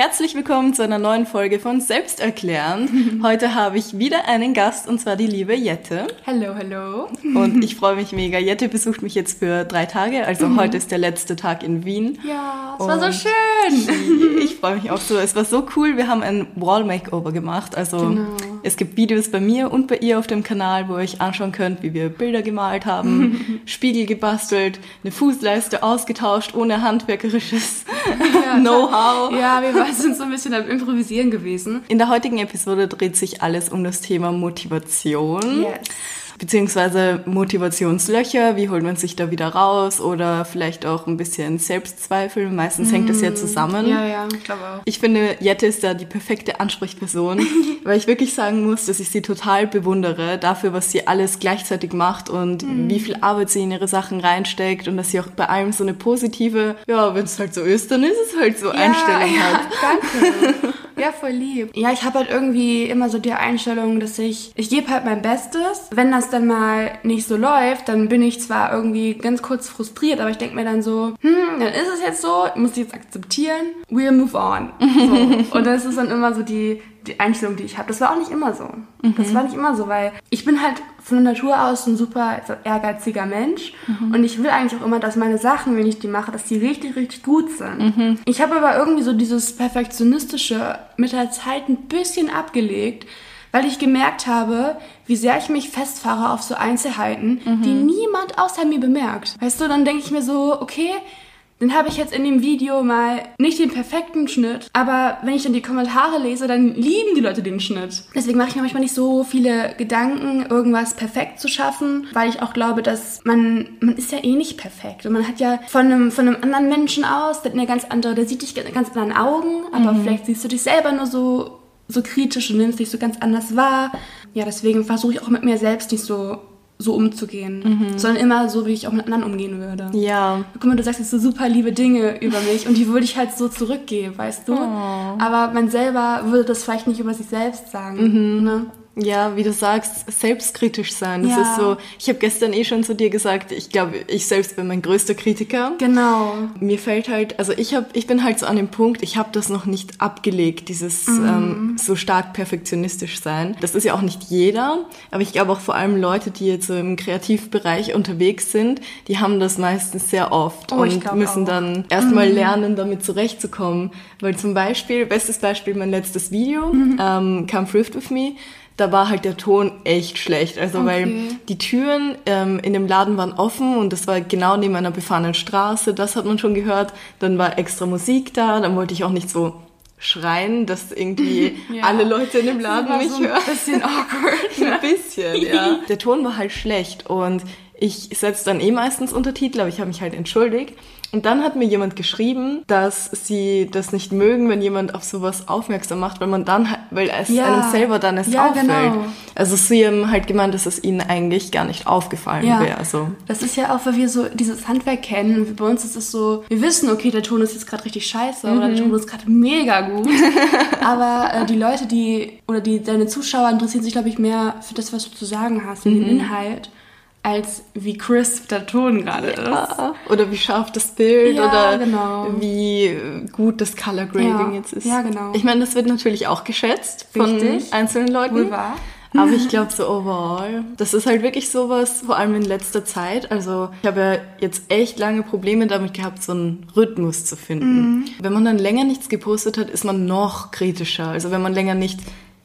Herzlich willkommen zu einer neuen Folge von Selbsterklärend. Heute habe ich wieder einen Gast und zwar die liebe Jette. Hallo, hallo. Und ich freue mich mega. Jette besucht mich jetzt für drei Tage, also mhm. heute ist der letzte Tag in Wien. Ja, es war so schön. Ich freue mich auch so. Es war so cool. Wir haben ein Wall Makeover gemacht. Also genau. Es gibt Videos bei mir und bei ihr auf dem Kanal, wo ihr euch anschauen könnt, wie wir Bilder gemalt haben, Spiegel gebastelt, eine Fußleiste ausgetauscht ohne handwerkerisches ja, Know-how. Ja, wir sind so ein bisschen am Improvisieren gewesen. In der heutigen Episode dreht sich alles um das Thema Motivation. Yes beziehungsweise Motivationslöcher, wie holt man sich da wieder raus oder vielleicht auch ein bisschen Selbstzweifel. Meistens mm. hängt das ja mm. zusammen. Ja, ja, ich glaube auch. Ich finde, Jette ist da die perfekte Ansprechperson, weil ich wirklich sagen muss, dass ich sie total bewundere dafür, was sie alles gleichzeitig macht und mm. wie viel Arbeit sie in ihre Sachen reinsteckt und dass sie auch bei allem so eine positive, ja, wenn es halt so ist, dann ist es halt so ja, Einstellung ja, hat. Danke. Ja, voll lieb. Ja, ich habe halt irgendwie immer so die Einstellung, dass ich, ich gebe halt mein Bestes. Wenn das dann mal nicht so läuft, dann bin ich zwar irgendwie ganz kurz frustriert, aber ich denke mir dann so, hm, dann ist es jetzt so, muss ich jetzt akzeptieren, we'll move on. So. Und das ist dann immer so die, die Einstellung, die ich habe. Das war auch nicht immer so. Mhm. Das war nicht immer so, weil ich bin halt von Natur aus ein super ehrgeiziger Mensch mhm. und ich will eigentlich auch immer, dass meine Sachen, wenn ich die mache, dass die richtig, richtig gut sind. Mhm. Ich habe aber irgendwie so dieses perfektionistische mit der Zeit ein bisschen abgelegt, weil ich gemerkt habe, wie sehr ich mich festfahre auf so Einzelheiten, die mhm. niemand außer mir bemerkt. Weißt du, dann denke ich mir so, okay, dann habe ich jetzt in dem Video mal nicht den perfekten Schnitt, aber wenn ich dann die Kommentare lese, dann lieben die Leute den Schnitt. Deswegen mache ich mir manchmal nicht so viele Gedanken, irgendwas perfekt zu schaffen, weil ich auch glaube, dass man, man ist ja eh nicht perfekt. Und man hat ja von einem, von einem anderen Menschen aus, der hat eine ganz andere, der sieht dich mit ganz anderen Augen, aber mhm. vielleicht siehst du dich selber nur so, so kritisch und nimmst dich so ganz anders wahr. Ja, deswegen versuche ich auch mit mir selbst nicht so so umzugehen, mhm. sondern immer so, wie ich auch mit anderen umgehen würde. Ja. Guck mal, du sagst jetzt so super liebe Dinge über mich und die würde ich halt so zurückgeben, weißt du? Oh. Aber man selber würde das vielleicht nicht über sich selbst sagen. Mhm. Ne? Ja, wie du sagst, selbstkritisch sein. Das ja. ist so, ich habe gestern eh schon zu dir gesagt, ich glaube, ich selbst bin mein größter Kritiker. Genau. Mir fällt halt, also ich habe, ich bin halt so an dem Punkt, ich habe das noch nicht abgelegt, dieses mhm. ähm, so stark perfektionistisch sein. Das ist ja auch nicht jeder, aber ich glaube auch vor allem Leute, die jetzt so im Kreativbereich unterwegs sind, die haben das meistens sehr oft oh, und müssen auch. dann erstmal mhm. lernen, damit zurechtzukommen. Weil zum Beispiel, bestes Beispiel, mein letztes Video, mhm. ähm, Come Thrift With Me, da war halt der Ton echt schlecht. Also okay. weil die Türen ähm, in dem Laden waren offen und das war genau neben einer befahrenen Straße. Das hat man schon gehört. Dann war extra Musik da. Dann wollte ich auch nicht so schreien, dass irgendwie ja. alle Leute in dem Laden mich so hören. Ein bisschen awkward. Ne? ein bisschen, ja. Der Ton war halt schlecht und ich setze dann eh meistens Untertitel, aber ich habe mich halt entschuldigt. Und dann hat mir jemand geschrieben, dass sie das nicht mögen, wenn jemand auf sowas aufmerksam macht, weil man dann, weil es ja. einem selber dann erst ja, auffällt. Genau. Also sie haben halt gemeint, dass es ihnen eigentlich gar nicht aufgefallen ja. wäre. Also. Das ist ja auch, weil wir so dieses Handwerk kennen. Und bei uns ist es so, wir wissen, okay, der Ton ist jetzt gerade richtig scheiße mhm. oder der Ton ist gerade mega gut. Aber äh, die Leute, die oder die deine Zuschauer interessieren sich, glaube ich, mehr für das, was du zu sagen hast, für mhm. den Inhalt als wie crisp der Ton gerade ja. ist. Oder wie scharf das Bild ja, oder genau. wie gut das Color Grading ja. jetzt ist. Ja, genau. Ich meine, das wird natürlich auch geschätzt von Richtig. einzelnen Leuten. Wohl wahr. Aber ich glaube so overall, das ist halt wirklich sowas, vor allem in letzter Zeit. Also ich habe ja jetzt echt lange Probleme damit gehabt, so einen Rhythmus zu finden. Mhm. Wenn man dann länger nichts gepostet hat, ist man noch kritischer. Also wenn man länger nicht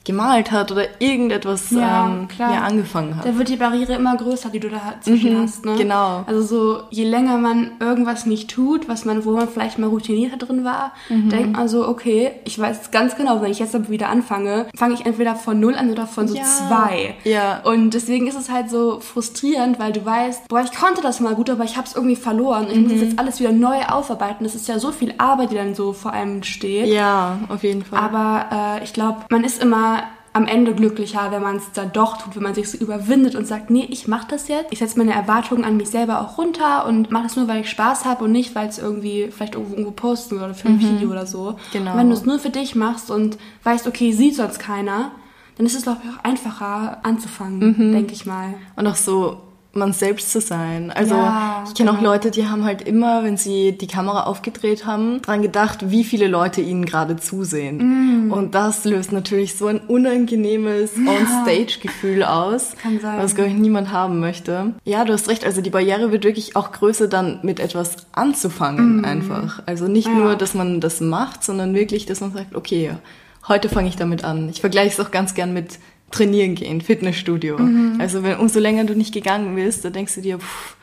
gemalt hat oder irgendetwas ja, ähm, ja, angefangen hat. Da wird die Barriere immer größer, die du da zwischen mhm, hast. Ne? Genau. Also so, je länger man irgendwas nicht tut, was man, wo man vielleicht mal routinierter drin war, mhm. denkt man so, okay, ich weiß ganz genau, wenn ich jetzt wieder anfange, fange ich entweder von null an oder von so ja. zwei. Ja. Und deswegen ist es halt so frustrierend, weil du weißt, boah, ich konnte das mal gut, aber ich habe es irgendwie verloren. Ich mhm. muss jetzt alles wieder neu aufarbeiten. Das ist ja so viel Arbeit, die dann so vor einem steht. Ja, auf jeden Fall. Aber äh, ich glaube, man ist immer am Ende glücklicher, wenn man es dann doch tut, wenn man sich so überwindet und sagt, nee, ich mache das jetzt. Ich setze meine Erwartungen an mich selber auch runter und mache das nur, weil ich Spaß habe und nicht, weil es irgendwie vielleicht irgendwo, irgendwo posten oder für ein mhm. Video oder so. Genau. Und wenn du es nur für dich machst und weißt, okay, sieht sonst keiner, dann ist es, glaube ich, auch einfacher anzufangen, mhm. denke ich mal. Und auch so man selbst zu sein. Also Ja, ich kenne auch genau. Leute, die haben halt immer, wenn sie die Kamera aufgedreht haben, dran gedacht, wie viele Leute ihnen gerade zusehen. Mm. Und das löst natürlich so ein unangenehmes On-Stage-Gefühl aus, Kann sein. was, glaube ich, niemand haben möchte. Ja, du hast recht, also die Barriere wird wirklich auch größer, dann mit etwas anzufangen einfach. Also nicht Mm. Ja. nur, dass man das macht, sondern wirklich, dass man sagt, okay, heute fange ich damit an. Ich vergleiche es auch ganz gern mit trainieren gehen, Fitnessstudio. Mhm. Also wenn umso länger du nicht gegangen bist, dann denkst du dir, pff,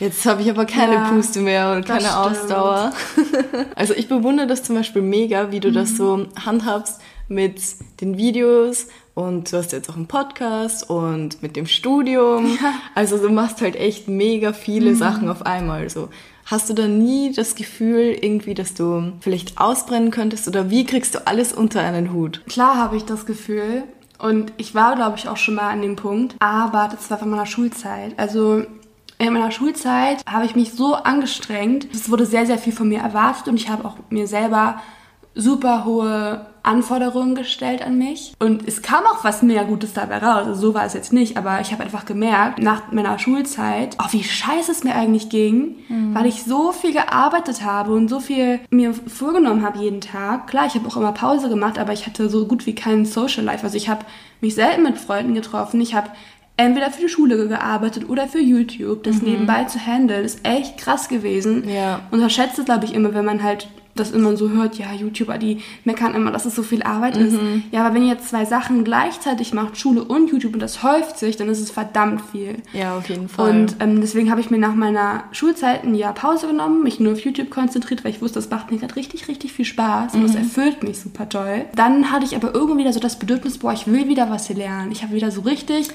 jetzt habe ich aber keine Ja, Puste mehr und keine stimmt. Ausdauer. also ich bewundere das zum Beispiel mega, wie du Mhm. das so handhabst mit den Videos und du hast jetzt auch einen Podcast und mit dem Studium. Also du machst halt echt mega Mhm. viele Sachen auf einmal. So. Hast du da nie das Gefühl irgendwie, dass du vielleicht ausbrennen könntest oder wie kriegst du alles unter einen Hut? Klar habe ich das Gefühl. Und ich war, glaube ich, auch schon mal an dem Punkt. Aber das war von meiner Schulzeit. Also in meiner Schulzeit habe ich mich so angestrengt. Es wurde sehr, sehr viel von mir erwartet und ich habe auch mir selber super hohe Anforderungen gestellt an mich. Und es kam auch was mega Gutes dabei raus. Also so war es jetzt nicht, aber ich habe einfach gemerkt, nach meiner Schulzeit, oh, wie scheiße es mir eigentlich ging, weil ich so viel gearbeitet habe und so viel mir vorgenommen habe jeden Tag. Klar, ich habe auch immer Pause gemacht, aber ich hatte so gut wie keinen Social Life. Also ich habe mich selten mit Freunden getroffen. Ich habe entweder für die Schule gearbeitet oder für YouTube. Das nebenbei zu handeln ist echt krass gewesen. Ja. Unterschätzt es, glaube ich, immer, wenn man halt das immer so hört, ja, YouTuber, die meckern immer, dass es so viel Arbeit ist. Ja, aber wenn ihr jetzt zwei Sachen gleichzeitig macht, Schule und YouTube, und das häuft sich, dann ist es verdammt viel. Ja, auf jeden Fall. Und ähm, deswegen habe ich mir nach meiner Schulzeit ein Jahr Pause genommen, mich nur auf YouTube konzentriert, weil ich wusste, das macht mir gerade richtig, richtig viel Spaß und das erfüllt mich super toll. Dann hatte ich aber irgendwie wieder so das Bedürfnis, boah, ich will wieder was hier lernen. Ich habe wieder so richtig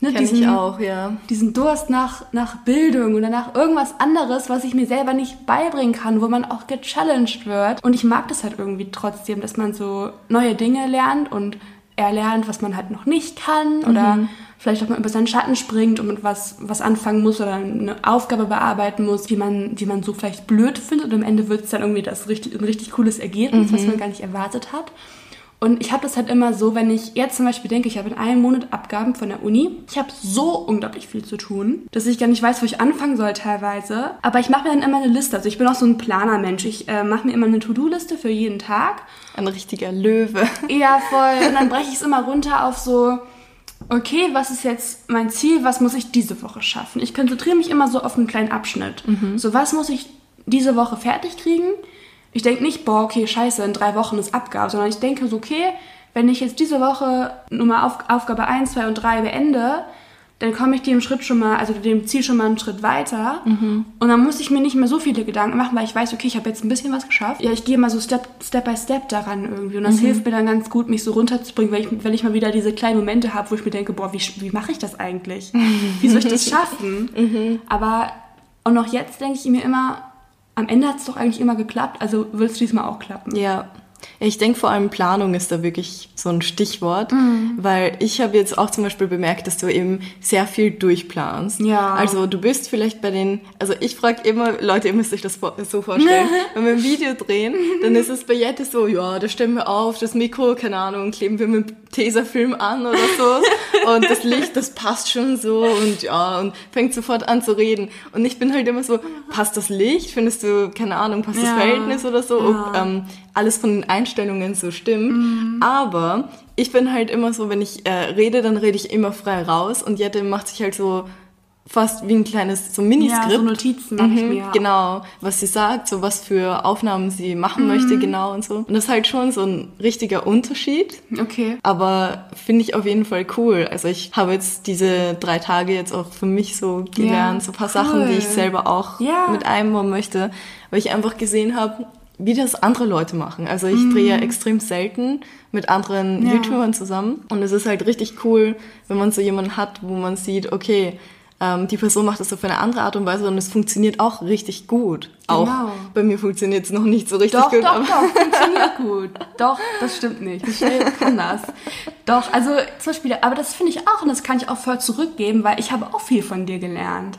ne, Kenn ich auch, ja. diesen Durst nach, nach Bildung oder nach irgendwas anderes, was ich mir selber nicht beibringen kann, wo man auch gechallenged wird. Und ich mag das halt irgendwie trotzdem, dass man so neue Dinge lernt und erlernt, was man halt noch nicht kann oder vielleicht auch mal über seinen Schatten springt und mit was, was anfangen muss oder eine Aufgabe bearbeiten muss, die man, die man so vielleicht blöd findet und am Ende wird es dann irgendwie das richtig, ein richtig cooles Ergebnis, was man gar nicht erwartet hat. Und ich habe das halt immer so, wenn ich jetzt zum Beispiel denke, ich habe in einem Monat Abgaben von der Uni. Ich habe so unglaublich viel zu tun, dass ich gar nicht weiß, wo ich anfangen soll teilweise. Aber ich mache mir dann immer eine Liste. Also ich bin auch so ein Planermensch. Ich äh, mache mir immer eine To-Do-Liste für jeden Tag. Ein richtiger Löwe. Ja, voll. Und dann breche ich es immer runter auf so, okay, was ist jetzt mein Ziel? Was muss ich diese Woche schaffen? Ich konzentriere mich immer so auf einen kleinen Abschnitt. So, was muss ich diese Woche fertig kriegen? Ich denke nicht, boah, okay, scheiße, in drei Wochen ist Abgabe, sondern ich denke so, okay, wenn ich jetzt diese Woche Nummer auf, Aufgabe 1, 2 und 3 beende, dann komme ich dem Schritt schon mal, also dem Ziel schon mal einen Schritt weiter. Und dann muss ich mir nicht mehr so viele Gedanken machen, weil ich weiß, okay, ich habe jetzt ein bisschen was geschafft. Ja, ich gehe mal so Step, Step by Step daran irgendwie. Und das hilft mir dann ganz gut, mich so runterzubringen, weil ich, wenn ich mal wieder diese kleinen Momente habe, wo ich mir denke, boah, wie, wie mache ich das eigentlich? Wie soll ich das schaffen? Aber, und auch jetzt denke ich mir immer, am Ende hat es doch eigentlich immer geklappt, also wird es diesmal auch klappen. Ja. Ich denke vor allem Planung ist da wirklich so ein Stichwort, Mhm. weil ich habe jetzt auch zum Beispiel bemerkt, dass du eben sehr viel durchplanst. Ja. Also du bist vielleicht bei den, also ich frage immer, Leute, ihr müsst euch das so vorstellen, wenn wir ein Video drehen, dann ist es bei Jette so, ja, da stellen wir auf, das Mikro, keine Ahnung, kleben wir mit Tesafilm an oder so und das Licht, das passt schon so und ja, und fängt sofort an zu reden. Und ich bin halt immer so, passt das Licht? Findest du, keine Ahnung, passt das Ja. Verhältnis oder so? Ja. Ob, ähm, alles von den Einstellungen so stimmt. Aber ich bin halt immer so, wenn ich äh, rede, dann rede ich immer frei raus und Jette macht sich halt so fast wie ein kleines so Miniskript. Ja, so Notizen mache ich Mhm, mir. Genau, was sie sagt, so was für Aufnahmen sie machen möchte, genau und so. Und das ist halt schon so ein richtiger Unterschied. Okay. Aber finde ich auf jeden Fall cool. Also ich habe jetzt diese drei Tage jetzt auch für mich so gelernt, so ein paar Sachen, cool. die ich selber auch Ja. mit einbauen möchte, weil ich einfach gesehen habe, wie das andere Leute machen. Also ich drehe ja extrem selten mit anderen Mhm. Ja. YouTubern zusammen und es ist halt richtig cool, wenn man so jemanden hat, wo man sieht, okay, ähm, die Person macht das auf eine andere Art und Weise und es funktioniert auch richtig gut. Auch Genau. bei mir funktioniert es noch nicht so richtig Doch, gut. doch, doch, funktioniert gut. Doch, das stimmt nicht. Michelle kann das. Doch, also zum Beispiel, aber das finde ich auch und das kann ich auch voll zurückgeben, weil ich habe auch viel von dir gelernt.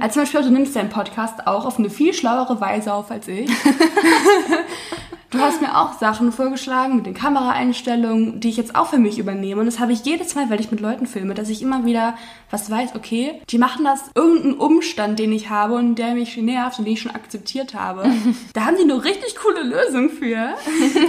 Also zum Beispiel, du nimmst deinen Podcast auch auf eine viel schlauere Weise auf als ich. Du hast mir auch Sachen vorgeschlagen mit den Kameraeinstellungen, die ich jetzt auch für mich übernehme. Und das habe ich jedes Mal, weil ich mit Leuten filme, dass ich immer wieder was weiß, okay, die machen das irgendeinen Umstand, den ich habe und der mich nervt und den ich schon akzeptiert habe. da haben die eine richtig coole Lösung für.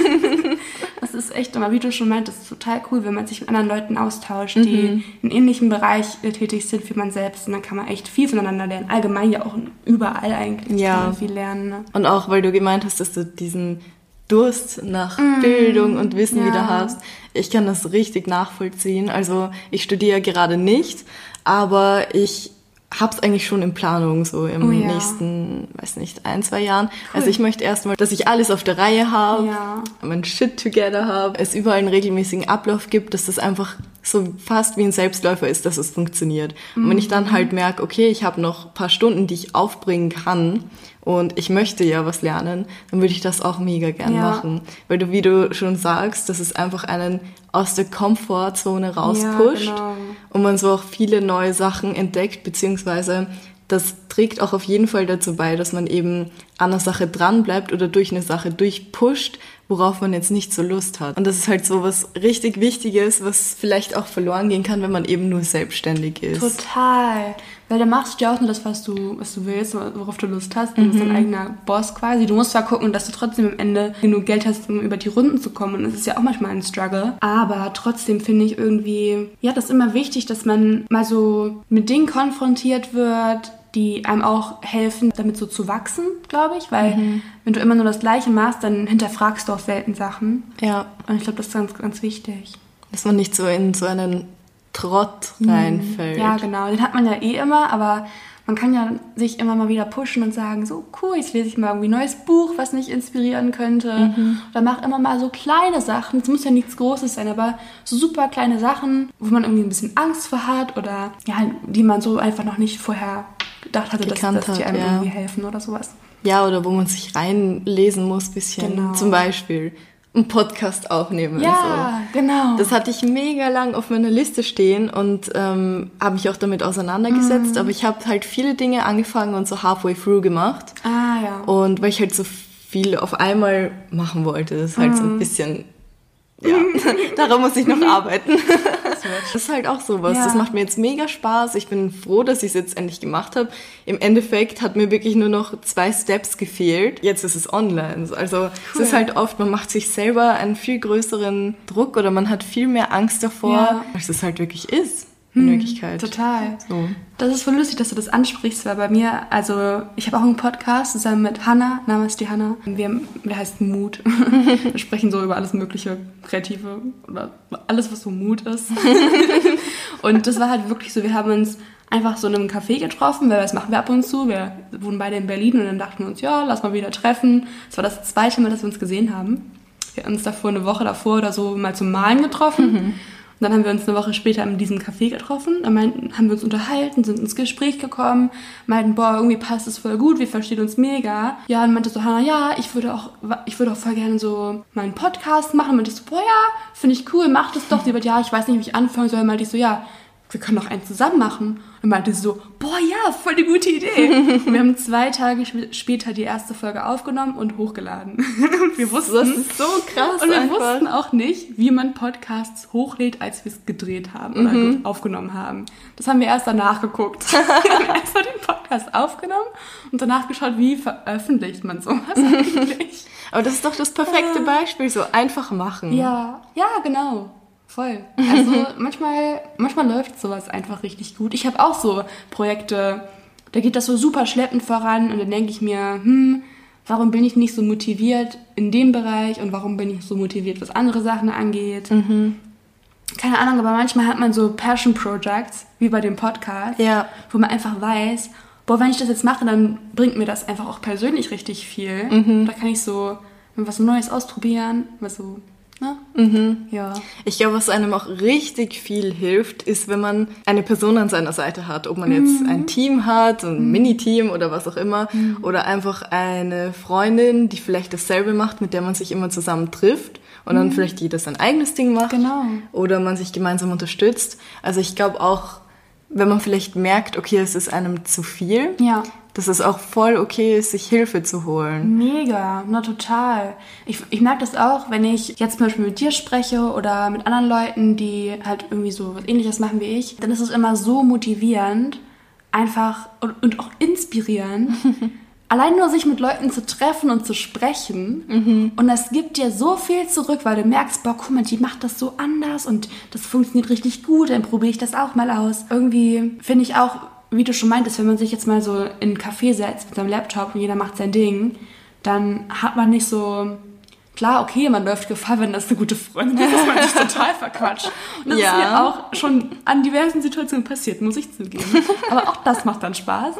das ist echt immer, wie du schon meintest, total cool, wenn man sich mit anderen Leuten austauscht, die mhm. in ähnlichem Bereich äh, tätig sind wie man selbst. Und dann kann man echt viel voneinander lernen. Allgemein ja auch überall eigentlich ja. viel lernen. Ne? Und auch, weil du gemeint hast, dass du diesen Durst nach mm, Bildung und Wissen ja. wieder hast. Ich kann das richtig nachvollziehen. Also ich studiere gerade nicht, aber ich hab's eigentlich schon in Planung, so im oh, ja. nächsten, weiß nicht, ein, zwei Jahren. Cool. Also ich möchte erstmal, dass ich alles auf der Reihe habe, ja. mein Shit together habe, es überall einen regelmäßigen Ablauf gibt, dass das einfach so fast wie ein Selbstläufer ist, dass es funktioniert. Mhm. Und wenn ich dann mhm. halt merke, okay, ich habe noch paar Stunden, die ich aufbringen kann und ich möchte ja was lernen, dann würde ich das auch mega gern ja. machen. Weil du, wie du schon sagst, dass es einfach einen aus der Komfortzone rauspusht ja, genau. und man so auch viele neue Sachen entdeckt, beziehungsweise das trägt auch auf jeden Fall dazu bei, dass man eben an der Sache dranbleibt oder durch eine Sache durchpusht, worauf man jetzt nicht so Lust hat. Und das ist halt so was richtig Wichtiges, was vielleicht auch verloren gehen kann, wenn man eben nur selbstständig ist. Total. Weil da machst du ja auch nur das, was du, was du willst, worauf du Lust hast. Du bist dein mhm. eigener Boss quasi. Du musst zwar gucken, dass du trotzdem am Ende genug Geld hast, um über die Runden zu kommen. Und das ist ja auch manchmal ein Struggle. Aber trotzdem finde ich irgendwie, ja, das ist immer wichtig, dass man mal so mit Dingen konfrontiert wird, die einem auch helfen, damit so zu wachsen, glaube ich. Weil mhm. wenn du immer nur das Gleiche machst, dann hinterfragst du auch selten Sachen. Ja. Und ich glaube, das ist ganz, ganz wichtig. Dass man nicht so in so einen Trott mhm. reinfällt. Ja, genau. Den hat man ja eh immer, aber man kann ja sich immer mal wieder pushen und sagen, so cool, jetzt lese ich mal irgendwie ein neues Buch, was mich inspirieren könnte. Mhm. Oder mach immer mal so kleine Sachen. Es muss ja nichts Großes sein, aber so super kleine Sachen, wo man irgendwie ein bisschen Angst vor hat oder ja, die man so einfach noch nicht vorher gedacht hatte, dass, dass die einem ja. irgendwie helfen oder sowas. Ja, oder wo man sich reinlesen muss, bisschen. Genau. Zum Beispiel einen Podcast aufnehmen. Ja, so. genau. Das hatte ich mega lang auf meiner Liste stehen und ähm, habe mich auch damit auseinandergesetzt. Mhm. Aber ich habe halt viele Dinge angefangen und so halfway through gemacht. Ah, ja. Und weil ich halt so viel auf einmal machen wollte, das ist halt mhm. so ein mhm. bisschen ja, daran muss ich noch arbeiten. Das ist halt auch sowas. Ja. Das macht mir jetzt mega Spaß. Ich bin froh, dass ich es jetzt endlich gemacht habe. Im Endeffekt hat mir wirklich nur noch zwei Steps gefehlt. Jetzt ist es online. Also cool. es ist halt oft, man macht sich selber einen viel größeren Druck oder man hat viel mehr Angst davor, ja. als es halt wirklich ist in hm, Wirklichkeit. Total. So. Das ist voll lustig, dass du das ansprichst, weil bei mir, also ich habe auch einen Podcast zusammen mit Hanna, Name ist die Hanna. Wir, der heißt Mut. Wir sprechen so über alles mögliche Kreative oder alles, was so Mut ist. und das war halt wirklich so, wir haben uns einfach so in einem Café getroffen, weil das machen wir ab und zu. Wir wohnen beide in Berlin und dann dachten wir uns, ja, lass mal wieder treffen. Das war das zweite Mal, dass wir uns gesehen haben. Wir haben uns davor eine Woche davor oder so mal zum Malen getroffen. Mhm. Und dann haben wir uns eine Woche später in diesem Café getroffen. Dann meinten, haben wir uns unterhalten, sind ins Gespräch gekommen, meinten, boah, irgendwie passt es voll gut, wir verstehen uns mega. Ja, und meinte so, Hannah, ja, ich würde auch, ich würde auch voll gerne so meinen Podcast machen. Und meinte so, boah, ja, finde ich cool, mach das doch. Die wird, ja, ich weiß nicht, wie ich anfangen soll. Meinte ich so, ja, wir können doch einen zusammen machen. Und meinte sie so, boah, ja, voll die gute Idee. und wir haben zwei Tage später die erste Folge aufgenommen und hochgeladen. und wir wussten, das ist so krass. Und wir einfach. wussten auch nicht, wie man Podcasts hochlädt, als wir es gedreht haben oder mhm. aufgenommen haben. Das haben wir erst danach geguckt. wir haben erstmal den Podcast aufgenommen und danach geschaut, wie veröffentlicht man sowas eigentlich. Aber das ist doch das perfekte Beispiel, so einfach machen. Ja, ja, genau. Voll. Also manchmal, manchmal läuft sowas einfach richtig gut. Ich habe auch so Projekte, da geht das so super schleppend voran und dann denke ich mir, hm, warum bin ich nicht so motiviert in dem Bereich und warum bin ich so motiviert, was andere Sachen angeht. Mhm. Keine Ahnung, aber manchmal hat man so Passion Projects, wie bei dem Podcast, ja. wo man einfach weiß, boah, wenn ich das jetzt mache, dann bringt mir das einfach auch persönlich richtig viel. Mhm. Da kann ich so was Neues ausprobieren, was so Ne? Mhm. Ja. Ich glaube, was einem auch richtig viel hilft, ist, wenn man eine Person an seiner Seite hat. Ob man jetzt mhm. ein Team hat, ein mhm. Miniteam oder was auch immer. Mhm. Oder einfach eine Freundin, die vielleicht dasselbe macht, mit der man sich immer zusammen trifft. Und dann mhm. vielleicht jeder sein eigenes Ding macht. Genau. Oder man sich gemeinsam unterstützt. Also ich glaube auch, wenn man vielleicht merkt, okay, es ist einem zu viel, ja dass es auch voll okay ist, sich Hilfe zu holen. Mega, na total. Ich, ich merke das auch, wenn ich jetzt zum Beispiel mit dir spreche oder mit anderen Leuten, die halt irgendwie so was ähnliches machen wie ich, dann ist es immer so motivierend, einfach und, und auch inspirierend. allein nur sich mit Leuten zu treffen und zu sprechen. Mhm. Und das gibt dir so viel zurück, weil du merkst, boah, guck mal, die macht das so anders und das funktioniert richtig gut, dann probiere ich das auch mal aus. Irgendwie finde ich auch, wie du schon meintest, wenn man sich jetzt mal so in einen Café setzt mit seinem Laptop und jeder macht sein Ding, dann hat man nicht so klar, okay, man läuft Gefahr, wenn das eine gute Freundin ist, dass man sich total verquatscht. Und das ja. ist mir auch schon an diversen Situationen passiert, muss ich zugeben. Aber auch das macht dann Spaß.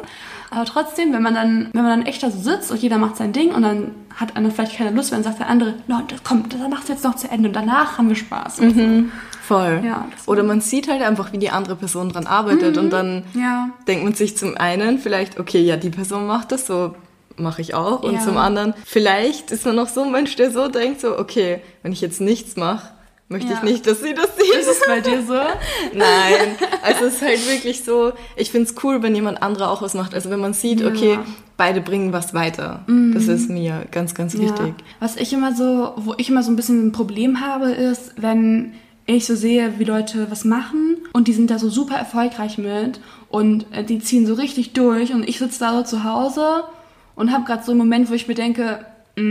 Aber trotzdem, wenn man dann, wenn man dann echt da so sitzt und jeder macht sein Ding und dann hat einer vielleicht keine Lust, wenn sagt der andere, no, das kommt, dann machst du jetzt noch zu Ende und danach haben wir Spaß. Mhm. Voll. Ja, Oder man sieht halt einfach, wie die andere Person dran arbeitet mhm. und dann ja. denkt man sich zum einen vielleicht, okay, ja, die Person macht das so, mache ich auch. Und ja. zum anderen, vielleicht ist man noch so ein Mensch, der so denkt, so, okay, wenn ich jetzt nichts mache, möchte ja. ich nicht, dass sie das sieht. Ist es bei dir so? Nein. Also es ist halt wirklich so, ich finde es cool, wenn jemand anderer auch was macht. Also wenn man sieht, ja. okay, beide bringen was weiter. Mhm. Das ist mir ganz, ganz wichtig. Was ich immer so, wo ich immer so ein bisschen ein Problem habe, ist, wenn ich so sehe, wie Leute was machen und die sind da so super erfolgreich mit und äh, die ziehen so richtig durch und ich sitze da so zu Hause und habe gerade so einen Moment, wo ich mir denke, mm,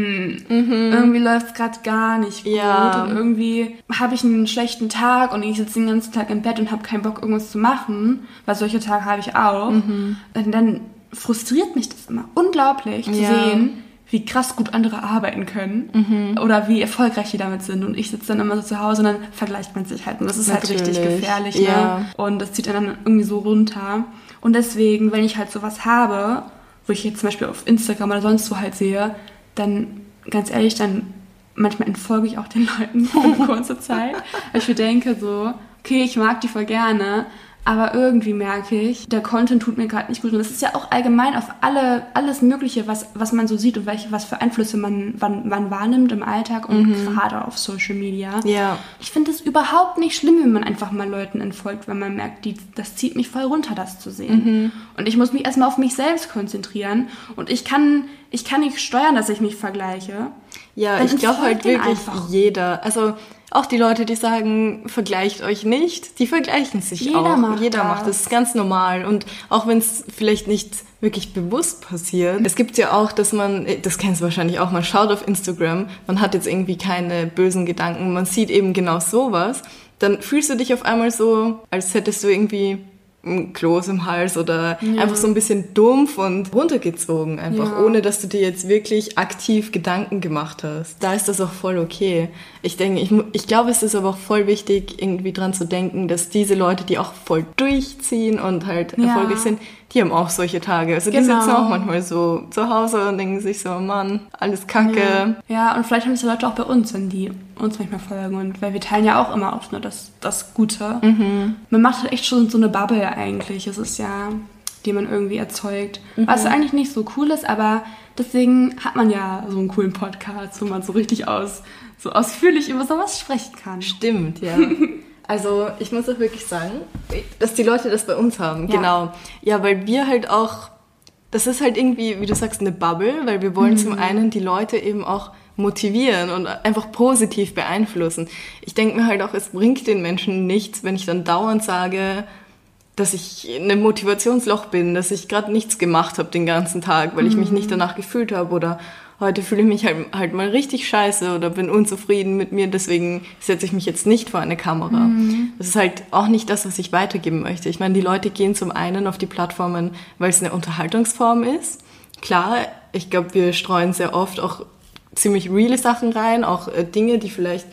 mhm. irgendwie läuft es gerade gar nicht gut ja. und irgendwie habe ich einen schlechten Tag und ich sitze den ganzen Tag im Bett und habe keinen Bock, irgendwas zu machen, weil solche Tage habe ich auch. Mhm. Und dann frustriert mich das immer unglaublich zu ja. sehen, wie krass gut andere arbeiten können mhm. oder wie erfolgreich die damit sind. Und ich sitze dann immer so zu Hause und dann vergleicht man sich halt. Und das ist Natürlich. halt richtig gefährlich. Ne? Ja. Ne? Und das zieht dann irgendwie so runter. Und deswegen, wenn ich halt sowas habe, wo ich jetzt zum Beispiel auf Instagram oder sonst wo halt sehe, dann ganz ehrlich, dann manchmal entfolge ich auch den Leuten für eine kurze Zeit. Weil ich mir denke so, okay, ich mag die voll gerne, aber irgendwie merke ich, der Content tut mir gerade nicht gut. Und das ist ja auch allgemein auf alle, alles Mögliche, was, was man so sieht und welche, was für Einflüsse man, man, man wahrnimmt im Alltag und mhm. gerade auf Social Media. Ja. Ich finde es überhaupt nicht schlimm, wenn man einfach mal Leuten entfolgt, wenn man merkt, die, das zieht mich voll runter, das zu sehen. Mhm. Und ich muss mich erstmal auf mich selbst konzentrieren. Und ich kann, ich kann nicht steuern, dass ich mich vergleiche. Ja, ich glaube halt wirklich einfach. jeder. Also auch die Leute, die sagen, vergleicht euch nicht, die vergleichen sich Jeder auch. Macht Jeder das. macht das. ist ganz normal. Und auch wenn es vielleicht nicht wirklich bewusst passiert. Es gibt ja auch, dass man, das kennst du wahrscheinlich auch, man schaut auf Instagram, man hat jetzt irgendwie keine bösen Gedanken, man sieht eben genau sowas. Dann fühlst du dich auf einmal so, als hättest du irgendwie Kloß im Hals oder ja. einfach so ein bisschen dumpf und runtergezogen einfach, ja. ohne dass du dir jetzt wirklich aktiv Gedanken gemacht hast. Da ist das auch voll okay. Ich denke, ich, ich glaube, es ist aber auch voll wichtig, irgendwie dran zu denken, dass diese Leute, die auch voll durchziehen und halt ja. erfolgreich sind, die haben auch solche Tage. Also genau. die sitzen auch manchmal so zu Hause und denken sich so, Mann, alles Kacke. Ja, ja und vielleicht haben das Leute auch bei uns, wenn die uns manchmal folgen. Und weil wir teilen ja auch immer oft nur das, das Gute. Mhm. Man macht halt echt schon so eine Bubble eigentlich. Es ist ja, die man irgendwie erzeugt. Mhm. Was eigentlich nicht so cool ist, aber deswegen hat man ja so einen coolen Podcast, wo man so richtig aus, so ausführlich über sowas sprechen kann. Stimmt, ja. Also ich muss auch wirklich sagen, dass die Leute das bei uns haben. Ja. Genau. Ja, weil wir halt auch, das ist halt irgendwie, wie du sagst, eine Bubble, weil wir wollen mhm. zum einen die Leute eben auch motivieren und einfach positiv beeinflussen. Ich denke mir halt auch, es bringt den Menschen nichts, wenn ich dann dauernd sage, dass ich in einem Motivationsloch bin, dass ich gerade nichts gemacht habe den ganzen Tag, weil ich mich nicht mhm. danach gefühlt habe oder heute fühle ich mich halt, halt mal richtig scheiße oder bin unzufrieden mit mir, deswegen setze ich mich jetzt nicht vor eine Kamera. Mhm. Das ist halt auch nicht das, was ich weitergeben möchte. Ich meine, die Leute gehen zum einen auf die Plattformen, weil es eine Unterhaltungsform ist. Klar, ich glaube, wir streuen sehr oft auch ziemlich reale Sachen rein, auch äh, Dinge, die vielleicht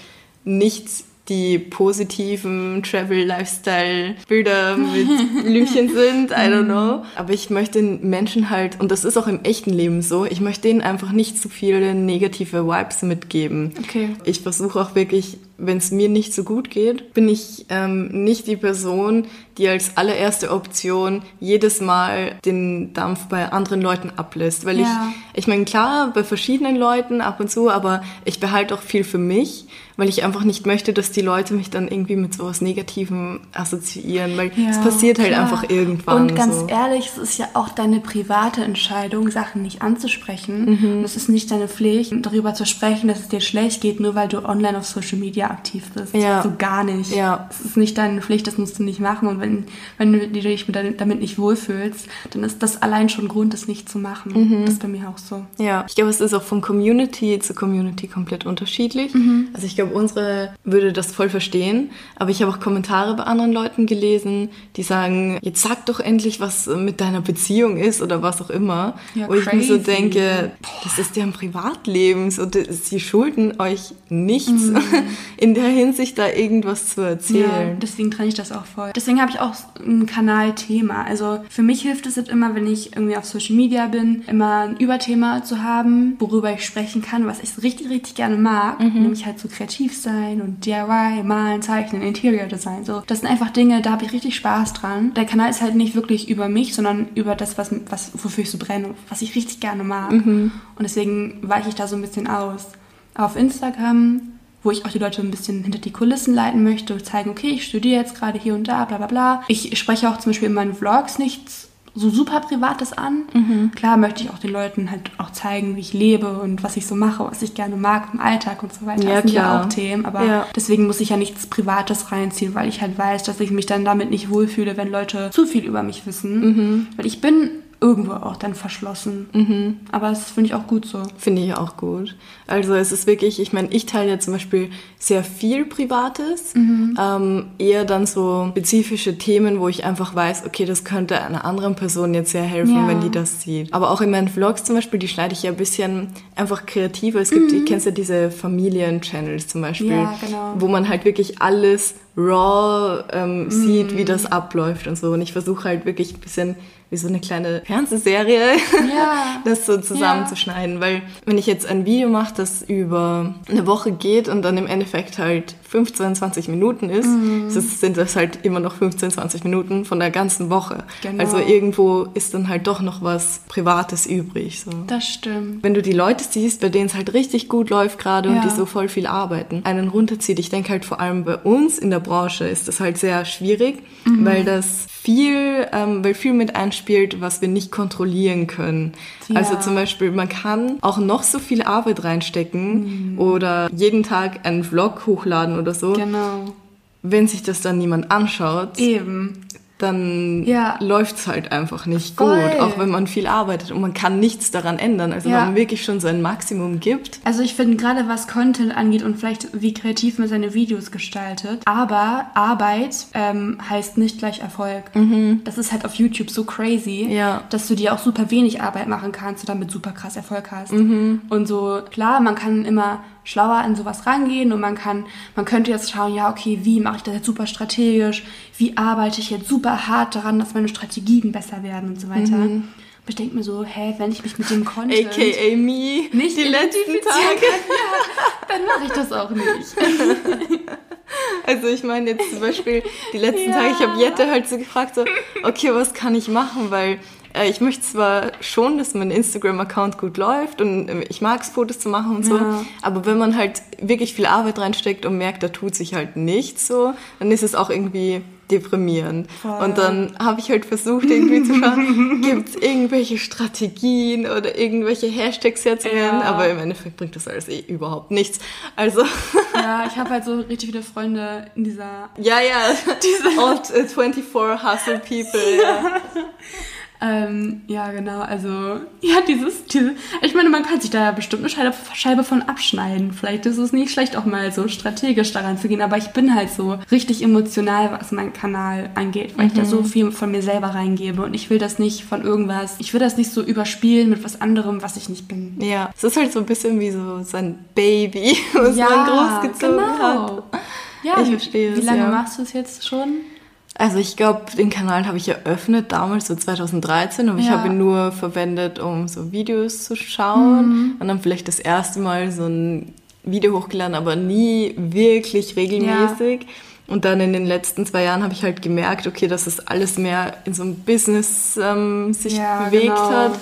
nicht die positiven Travel-Lifestyle-Bilder mit Blümchen sind, I don't know. Aber ich möchte den Menschen halt, und das ist auch im echten Leben so, ich möchte denen einfach nicht zu viele negative Vibes mitgeben. Okay. Ich versuche auch wirklich wenn es mir nicht so gut geht, bin ich ähm, nicht die Person, die als allererste Option jedes Mal den Dampf bei anderen Leuten ablässt. Weil Ja. ich, ich meine, klar, bei verschiedenen Leuten ab und zu, aber ich behalte auch viel für mich, weil ich einfach nicht möchte, dass die Leute mich dann irgendwie mit sowas Negativem assoziieren, weil es Ja, passiert halt klar. einfach irgendwann. Und ganz so. ehrlich, es ist ja auch deine private Entscheidung, Sachen nicht anzusprechen. Mhm. Und es ist nicht deine Pflicht, darüber zu sprechen, dass es dir schlecht geht, nur weil du online auf Social Media aktiv bist. Ja. So gar nicht. Ja. Es ist nicht deine Pflicht, das musst du nicht machen. Und wenn, wenn du dich damit nicht wohlfühlst, dann ist das allein schon Grund, das nicht zu machen. Mhm. Das ist bei mir auch so. Ja, ich glaube, es ist auch von Community zu Community komplett unterschiedlich. Mhm. Also ich glaube, unsere würde das voll verstehen, aber ich habe auch Kommentare bei anderen Leuten gelesen, die sagen, jetzt sag doch endlich, was mit deiner Beziehung ist oder was auch immer. Ja, Wo ich mir so denke, das ist deren Privatleben, so, sie schulden euch nichts Mhm. in der Hinsicht, da irgendwas zu Ja, erzählen. deswegen trenne ich das auch voll. Deswegen habe ich auch ein Kanalthema. Also für mich hilft es jetzt immer, wenn ich irgendwie auf Social Media bin, immer ein Überthema zu haben, worüber ich sprechen kann, was ich so richtig, richtig gerne mag. Nämlich halt so kreativ sein und DIY, malen, zeichnen, Interior Design. So, das sind einfach Dinge, da habe ich richtig Spaß dran. Der Kanal ist halt nicht wirklich über mich, sondern über das, was, was wofür ich so brenne, was ich richtig gerne mag. Und deswegen weiche ich da so ein bisschen aus. Auf Instagram wo ich auch die Leute ein bisschen hinter die Kulissen leiten möchte zeigen, okay, ich studiere jetzt gerade hier und da, bla bla bla. Ich spreche auch zum Beispiel in meinen Vlogs nichts so super Privates an. Mhm. Klar möchte ich auch den Leuten halt auch zeigen, wie ich lebe und was ich so mache, was ich gerne mag im Alltag und so weiter. Ja, das sind ja auch Themen, aber Ja. deswegen muss ich ja nichts Privates reinziehen, weil ich halt weiß, dass ich mich dann damit nicht wohlfühle, wenn Leute zu viel über mich wissen. Mhm. Weil ich bin irgendwo auch dann verschlossen. Aber das finde ich auch gut so. Finde ich auch gut. Also es ist wirklich, ich meine, ich teile ja zum Beispiel sehr viel Privates, ähm, eher dann so spezifische Themen, wo ich einfach weiß, okay, das könnte einer anderen Person jetzt sehr helfen, Ja. wenn die das sieht. Aber auch in meinen Vlogs zum Beispiel, die schneide ich ja ein bisschen einfach kreativer. Es gibt, ihr kennt ja diese Familien-Channels zum Beispiel, Ja, genau. wo man halt wirklich alles raw ähm, sieht, wie das abläuft und so. Und ich versuche halt wirklich ein bisschen wie so eine kleine Fernsehserie Ja. das so zusammenzuschneiden. Weil wenn ich jetzt ein Video mache, das über eine Woche geht und dann im Endeffekt halt 15, 20 Minuten ist, Mhm. das sind das halt immer noch 15, 20 Minuten von der ganzen Woche. Genau. Also irgendwo ist dann halt doch noch was Privates übrig. So. Das stimmt. Wenn du die Leute siehst, bei denen es halt richtig gut läuft gerade und Ja. die so voll viel arbeiten, einen runterzieht. Ich denke halt vor allem bei uns in der Branche ist das halt sehr schwierig, Mhm. weil das viel, ähm, weil viel mit einspielt, was wir nicht kontrollieren können. Ja. Also zum Beispiel, man kann auch noch so viel Arbeit reinstecken Mhm. oder jeden Tag einen Vlog hochladen oder so. Genau. Wenn sich das dann niemand anschaut, Eben. Dann Ja. läuft's halt einfach nicht Voll. gut, auch wenn man viel arbeitet und man kann nichts daran ändern. Also Ja. wenn man wirklich schon sein Maximum gibt. Also ich finde gerade was Content angeht und vielleicht wie kreativ man seine Videos gestaltet, aber Arbeit ähm, heißt nicht gleich Erfolg. Das ist halt auf YouTube so crazy, Mhm. Ja. dass du dir auch super wenig Arbeit machen kannst und damit super krass Erfolg hast. Mhm. Und so klar, man kann immer schlauer an sowas rangehen und man kann, man könnte jetzt schauen, ja okay, wie mache ich das jetzt super strategisch, wie arbeite ich jetzt super hart daran, dass meine Strategien besser werden und so weiter. Mhm. Aber ich denke mir so, hä, wenn ich mich mit dem Content AKA me. nicht die letzten Tage. kann, ja, dann mache ich das auch nicht. Also ich meine jetzt zum Beispiel die letzten Ja. Tage, ich habe Jette halt so gefragt, so, okay, was kann ich machen? Weil äh, ich möchte zwar schon, dass mein Instagram-Account gut läuft und äh, ich mag es, Fotos zu machen und so, Ja. aber wenn man halt wirklich viel Arbeit reinsteckt und merkt, da tut sich halt nichts so, dann ist es auch irgendwie deprimierend. Voll. Und dann habe ich halt versucht, irgendwie zu schauen, gibt es irgendwelche Strategien oder irgendwelche Hashtags-Setzungen, Ja. aber im Endeffekt bringt das alles eh überhaupt nichts. Also Ja, ich habe halt so richtig viele Freunde in dieser. Ja, ja, diese äh, 24 Hustle People. Ja. Ähm, ja, genau, also. Ja, dieses, diese. Ich meine, man kann sich da bestimmt eine Scheibe, Scheibe von abschneiden. Vielleicht ist es nicht schlecht, auch mal so strategisch daran zu gehen, aber ich bin halt so richtig emotional, was meinen Kanal angeht, weil ich da so viel von mir selber reingebe und ich will das nicht von irgendwas. Ich will das nicht so überspielen mit was anderem, was ich nicht bin. ja, es ist halt so ein bisschen wie so sein Baby, was man großgezogen hat. Ja, Ich wie- verstehe Wie es, lange ja. machst du es jetzt schon? Also ich glaube, den Kanal habe ich eröffnet damals, so 2013, aber ich Ja. habe ihn nur verwendet, um so Videos zu schauen und dann vielleicht das erste Mal so ein Video hochgeladen, aber nie wirklich regelmäßig. Ja. Und dann in den letzten zwei Jahren habe ich halt gemerkt, okay, dass es alles mehr in so einem Business ähm, sich ja, bewegt genau. hat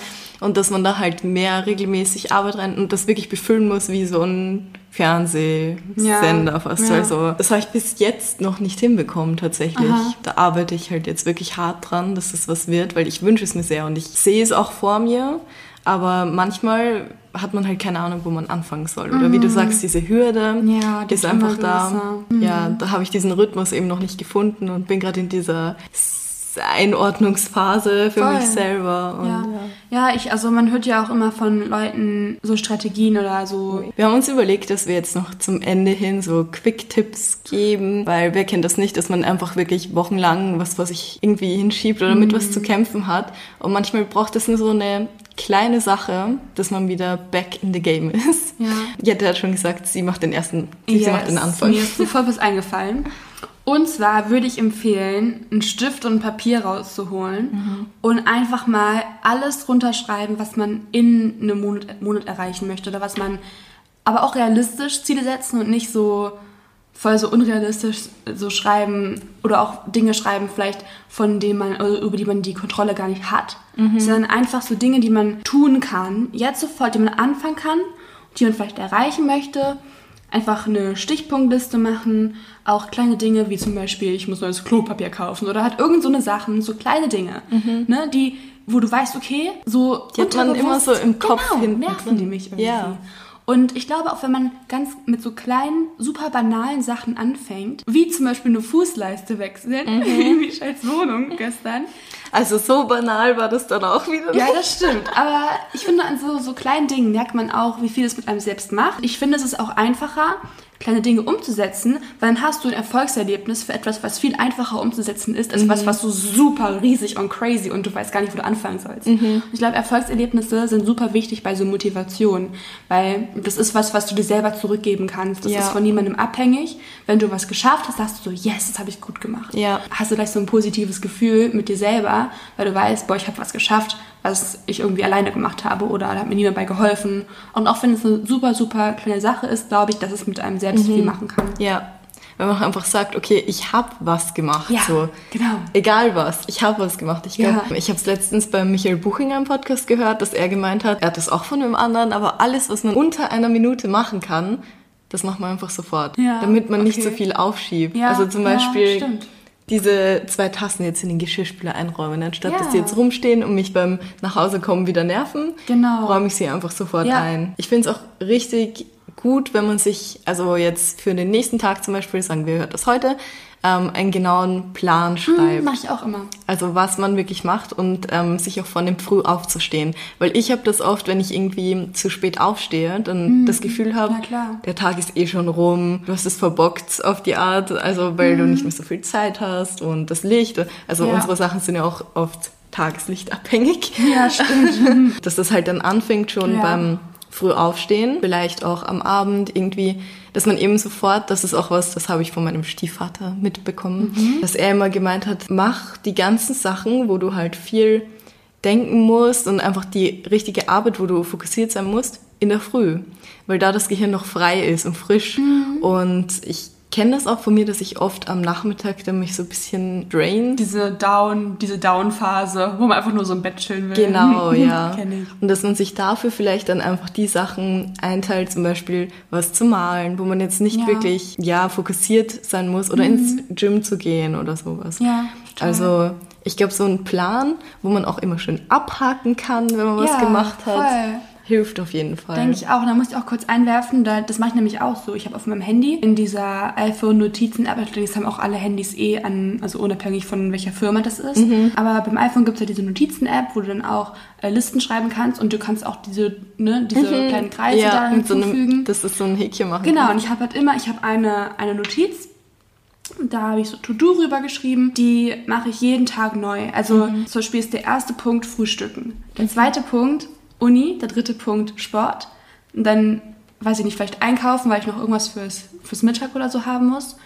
und dass man da halt mehr regelmäßig Arbeit rein und das wirklich befüllen muss wie so ein Fernsehsender ja, fast. Ja. Also das habe ich bis jetzt noch nicht hinbekommen tatsächlich. Aha. Da arbeite ich halt jetzt wirklich hart dran, dass das was wird, weil ich wünsche es mir sehr und ich sehe es auch vor mir. Aber manchmal hat man halt keine Ahnung, wo man anfangen soll. Oder mhm. wie du mhm. sagst, diese Hürde ja, die ist einfach da. Mhm. Ja, da habe ich diesen Rhythmus eben noch nicht gefunden und bin gerade in dieser Einordnungsphase für Voll. mich selber. ja. ja, ich, also man hört ja auch immer von Leuten so Strategien oder so. Wir haben uns überlegt, dass wir jetzt noch zum Ende hin so Quick-Tipps geben, weil wer kennt das nicht, dass man einfach wirklich wochenlang was vor sich irgendwie hinschiebt oder mhm. mit was zu kämpfen hat. Und manchmal braucht es nur so eine kleine Sache, dass man wieder back in the game ist. Ja. Ja, der hat schon gesagt, sie macht den ersten, yes. sie macht den Anfang. Mir ist sofort was eingefallen. Und zwar würde ich empfehlen, einen Stift und ein Papier rauszuholen mhm. und einfach mal alles runterschreiben, was man in einem Monat, Monat erreichen möchte oder was man, aber auch realistisch Ziele setzen und nicht so voll so unrealistisch so schreiben oder auch Dinge schreiben vielleicht von denen man also über die man die Kontrolle gar nicht hat, mhm. sondern einfach so Dinge, die man tun kann, jetzt sofort, die man anfangen kann, die man vielleicht erreichen möchte einfach eine Stichpunktliste machen, auch kleine Dinge wie zum Beispiel, ich muss neues Klopapier kaufen oder hat irgend so eine Sachen, so kleine Dinge, mhm. ne, die, wo du weißt, okay, so die hat man immer so im Kopf genau, hinten nerven die mich irgendwie. Ja. Und ich glaube, auch wenn man ganz mit so kleinen, super banalen Sachen anfängt, wie zum Beispiel eine Fußleiste wechseln, mhm. wie Michels Wohnung gestern, also so banal war das dann auch wieder. Nicht. Ja, das stimmt. Aber ich finde, an so, so kleinen Dingen merkt man auch, wie viel es mit einem selbst macht. Ich finde, es ist auch einfacher, kleine Dinge umzusetzen, weil dann hast du ein Erfolgserlebnis für etwas, was viel einfacher umzusetzen ist, als mhm. was, was so super riesig und crazy und du weißt gar nicht, wo du anfangen sollst. Mhm. Ich glaube, Erfolgserlebnisse sind super wichtig bei so Motivation, weil das ist was, was du dir selber zurückgeben kannst. Das ja. ist von niemandem abhängig. Wenn du was geschafft hast, sagst du so, yes, das habe ich gut gemacht. Ja. Hast du gleich so ein positives Gefühl mit dir selber, weil du weißt, boah, ich habe was geschafft, was ich irgendwie alleine gemacht habe oder da hat mir niemand bei geholfen. Und auch wenn es eine super, super kleine Sache ist, glaube ich, dass es mit einem selbst mhm. viel machen kann. Ja. Wenn man einfach sagt, okay, ich habe was gemacht. Ja, so. genau. Egal was, ich habe was gemacht. Ich, ja. ich habe es letztens bei Michael Buchinger im Podcast gehört, dass er gemeint hat, er hat das auch von einem anderen, aber alles, was man unter einer Minute machen kann, das macht man einfach sofort. Ja, damit man okay. nicht so viel aufschiebt. Ja, also zum Beispiel, ja, diese zwei Tassen jetzt in den Geschirrspüler einräumen, anstatt ja. dass die jetzt rumstehen und mich beim Nachhausekommen wieder nerven, genau. räume ich sie einfach sofort ja. ein. Ich finde es auch richtig gut, wenn man sich, also jetzt für den nächsten Tag zum Beispiel, sagen wir, hört das heute, ähm, einen genauen Plan hm, schreibt. Hm, Mache ich auch immer. Also was man wirklich macht und ähm, sich auch von dem Früh aufzustehen. Weil ich habe das oft, wenn ich irgendwie zu spät aufstehe, dann hm, das Gefühl habe, der Tag ist eh schon rum, du hast es verbockt auf die Art, also weil hm. du nicht mehr so viel Zeit hast und das Licht. Also ja. unsere Sachen sind ja auch oft tageslichtabhängig. Ja, stimmt. Dass das halt dann anfängt schon ja. beim früh aufstehen, vielleicht auch am Abend irgendwie, dass man eben sofort, das ist auch was, das habe ich von meinem Stiefvater mitbekommen, mhm. dass er immer gemeint hat, mach die ganzen Sachen, wo du halt viel denken musst und einfach die richtige Arbeit, wo du fokussiert sein musst, in der Früh, weil da das Gehirn noch frei ist und frisch. Mhm. Und ich kenne das auch von mir, dass ich oft am Nachmittag dann mich so ein bisschen drain. Diese Down, diese Down-Phase, wo man einfach nur so im Bett chillen will. Genau, ja. Und dass man sich dafür vielleicht dann einfach die Sachen einteilt, zum Beispiel was zu malen, wo man jetzt nicht ja. wirklich, ja, fokussiert sein muss oder mhm. ins Gym zu gehen oder sowas. Ja, total. Also, ich glaube, so ein Plan, wo man auch immer schön abhaken kann, wenn man ja, was gemacht hat. Voll hilft auf jeden Fall. Denke ich auch. Und da muss ich auch kurz einwerfen, das mache ich nämlich auch so. Ich habe auf meinem Handy in dieser iPhone-Notizen-App, das haben auch alle Handys eh an, also unabhängig von welcher Firma das ist. Mhm. Aber beim iPhone gibt es ja diese Notizen-App, wo du dann auch äh, Listen schreiben kannst und du kannst auch diese, ne, diese mhm. kleinen Kreise ja, da hinzufügen. So eine, das ist so ein Häkchen machen. Genau, und ich habe halt immer, ich habe eine, eine Notiz, da habe ich so To-Do rübergeschrieben. Die mache ich jeden Tag neu. Also mhm. zum Beispiel ist der erste Punkt Frühstücken. Der zweite Punkt Uni, der dritte Punkt Sport. Und dann, weiß ich nicht, vielleicht einkaufen, weil ich noch irgendwas fürs, fürs Mittag oder so haben muss.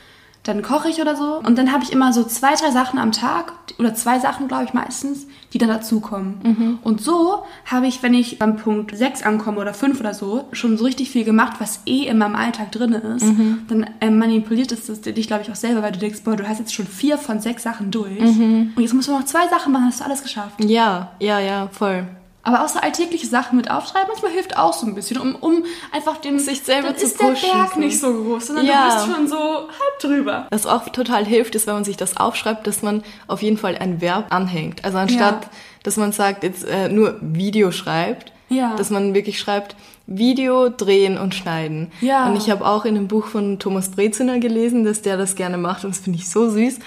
dann koche ich oder so. Und dann habe ich immer so zwei, drei Sachen am Tag oder zwei Sachen, glaube ich, meistens, die dann dazukommen. Mhm. Und so habe ich, wenn ich beim Punkt 6 ankomme oder 5 oder so, schon so richtig viel gemacht, was eh in meinem Alltag drin ist. Mhm. Dann äh, manipuliert es das dich, glaube ich, auch selber, weil du denkst, boah, du hast jetzt schon vier von sechs Sachen durch. Mhm. Und jetzt musst du noch zwei Sachen machen, hast du alles geschafft. Ja, ja, ja, voll. Aber außer alltägliche Sachen mit aufschreiben, manchmal hilft auch so ein bisschen, um, um einfach den Sich selber dann zu ist der pushen, Berg so. nicht so groß, sondern Ja. du bist schon so halb drüber. Was auch total hilft, ist, wenn man sich das aufschreibt, dass man auf jeden Fall ein Verb anhängt. Also anstatt, Ja. dass man sagt, jetzt äh, nur Video schreibt, Ja. dass man wirklich schreibt, Video drehen und schneiden. Ja. Und ich habe auch in dem Buch von Thomas Breziner gelesen, dass der das gerne macht und das finde ich so süß.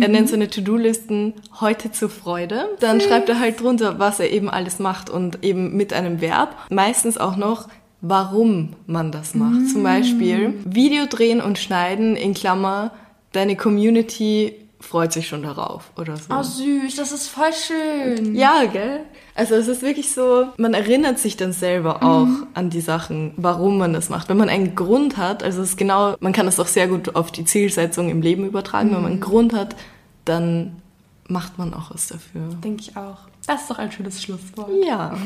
Er nennt seine To-Do-Listen heute zur Freude. Dann schreibt er halt drunter, was er eben alles macht und eben mit einem Verb. Meistens auch noch, warum man das macht. Zum Beispiel Video drehen und schneiden in Klammer, deine Community freut sich schon darauf oder so. Oh, süß, das ist voll schön. Ja, gell? Also es ist wirklich so, man erinnert sich dann selber auch an die Sachen, warum man das macht. Wenn man einen Grund hat, also es ist genau, man kann das auch sehr gut auf die Zielsetzung im Leben übertragen. Wenn man einen Grund hat, dann macht man auch was dafür. Denke ich auch. Das ist doch ein schönes Schlusswort. Ja.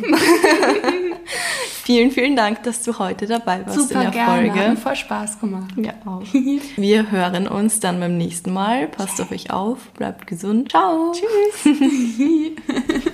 vielen, vielen Dank, dass du heute dabei warst Super in der gerne. Hat Folge. voll Spaß gemacht. Ja, auch. Wir hören uns dann beim nächsten Mal. Passt auf euch auf, bleibt gesund. Ciao. Tschüss.